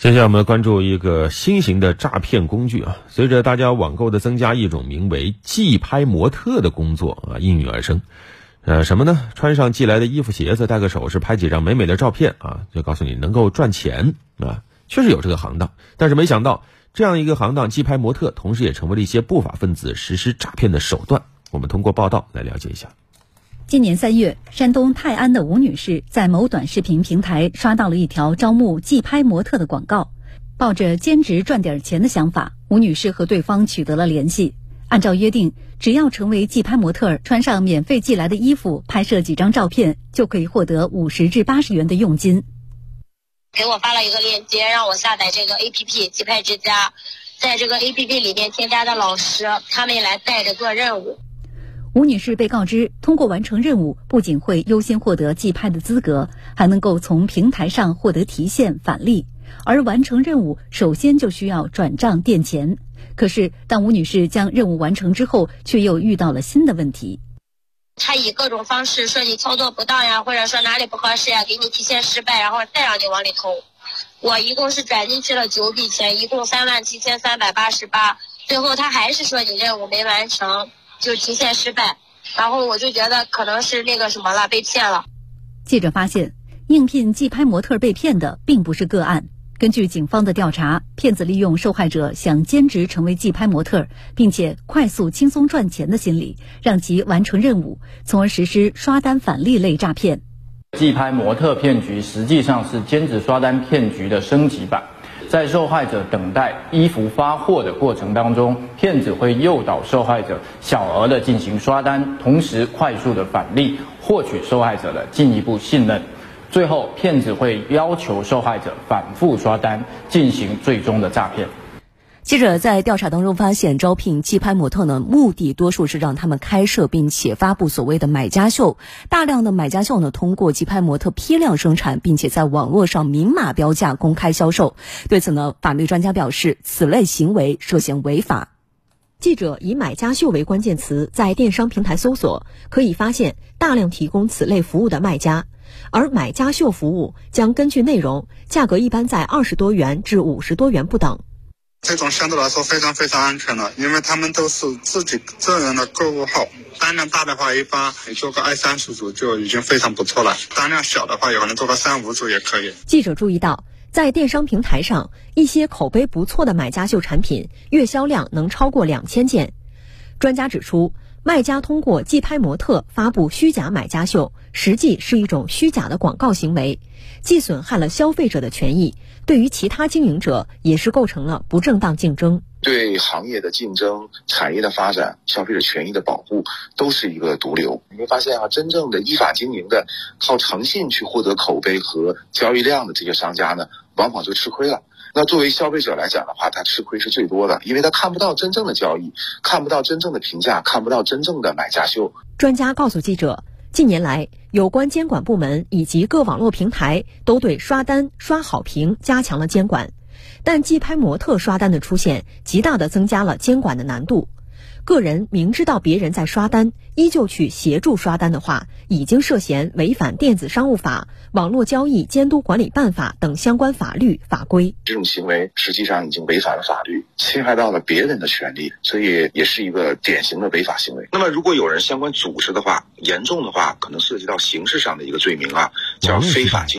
接下来我们关注一个新型的诈骗工具啊！随着大家网购的增加，一种名为“寄拍模特”的工作啊应运而生。呃，什么呢？穿上寄来的衣服、鞋子，戴个首饰，拍几张美美的照片啊，就告诉你能够赚钱啊！确实有这个行当，但是没想到这样一个行当——寄拍模特，同时也成为了一些不法分子实施诈骗的手段。我们通过报道来了解一下。今年三月，山东泰安的吴女士在某短视频平台刷到了一条招募寄拍模特的广告，抱着兼职赚点钱的想法，吴女士和对方取得了联系。按照约定，只要成为寄拍模特，穿上免费寄来的衣服，拍摄几张照片，就可以获得五十至八十元的佣金。给我发了一个链接，让我下载这个 APP 寄拍之家，在这个 APP 里面添加的老师，他们来带着做任务。吴女士被告知，通过完成任务，不仅会优先获得寄拍的资格，还能够从平台上获得提现返利。而完成任务，首先就需要转账垫钱。可是，当吴女士将任务完成之后，却又遇到了新的问题。他以各种方式说你操作不当呀，或者说哪里不合适呀，给你提现失败，然后再让你往里投。我一共是转进去了九笔钱，一共三万七千三百八十八。最后他还是说你任务没完成。就提现失败，然后我就觉得可能是那个什么了，被骗了。记者发现，应聘寄拍模特被骗的并不是个案。根据警方的调查，骗子利用受害者想兼职成为寄拍模特，并且快速轻松赚钱的心理，让其完成任务，从而实施刷单返利类诈骗。寄拍模特骗局实际上是兼职刷单骗局的升级版。在受害者等待衣服发货的过程当中，骗子会诱导受害者小额的进行刷单，同时快速的返利，获取受害者的进一步信任。最后，骗子会要求受害者反复刷单，进行最终的诈骗。记者在调查当中发现，招聘寄拍模特呢，目的多数是让他们开设并且发布所谓的买家秀。大量的买家秀呢，通过寄拍模特批量生产，并且在网络上明码标价公开销售。对此呢，法律专家表示，此类行为涉嫌违法。记者以“买家秀”为关键词在电商平台搜索，可以发现大量提供此类服务的卖家，而买家秀服务将根据内容，价格一般在二十多元至五十多元不等。这种相对来说非常非常安全的，因为他们都是自己个人的购物号，单量大的话，一般做个二三十组就已经非常不错了；单量小的话，有可能做个三五组也可以。记者注意到，在电商平台上，一些口碑不错的买家秀产品月销量能超过两千件。专家指出，卖家通过寄拍模特发布虚假买家秀，实际是一种虚假的广告行为，既损害了消费者的权益。对于其他经营者也是构成了不正当竞争，对行业的竞争、产业的发展、消费者权益的保护都是一个毒瘤。你会发现啊，真正的依法经营的、靠诚信去获得口碑和交易量的这些商家呢，往往就吃亏了。那作为消费者来讲的话，他吃亏是最多的，因为他看不到真正的交易，看不到真正的评价，看不到真正的买家秀。专家告诉记者。近年来，有关监管部门以及各网络平台都对刷单、刷好评加强了监管，但寄拍模特刷单的出现，极大的增加了监管的难度。个人明知道别人在刷单，依旧去协助刷单的话，已经涉嫌违反电子商务法、网络交易监督管理办法等相关法律法规。这种行为实际上已经违反了法律，侵害到了别人的权利，所以也是一个典型的违法行为。那么，如果有人相关组织的话，严重的话可能涉及到刑事上的一个罪名啊，叫非法经。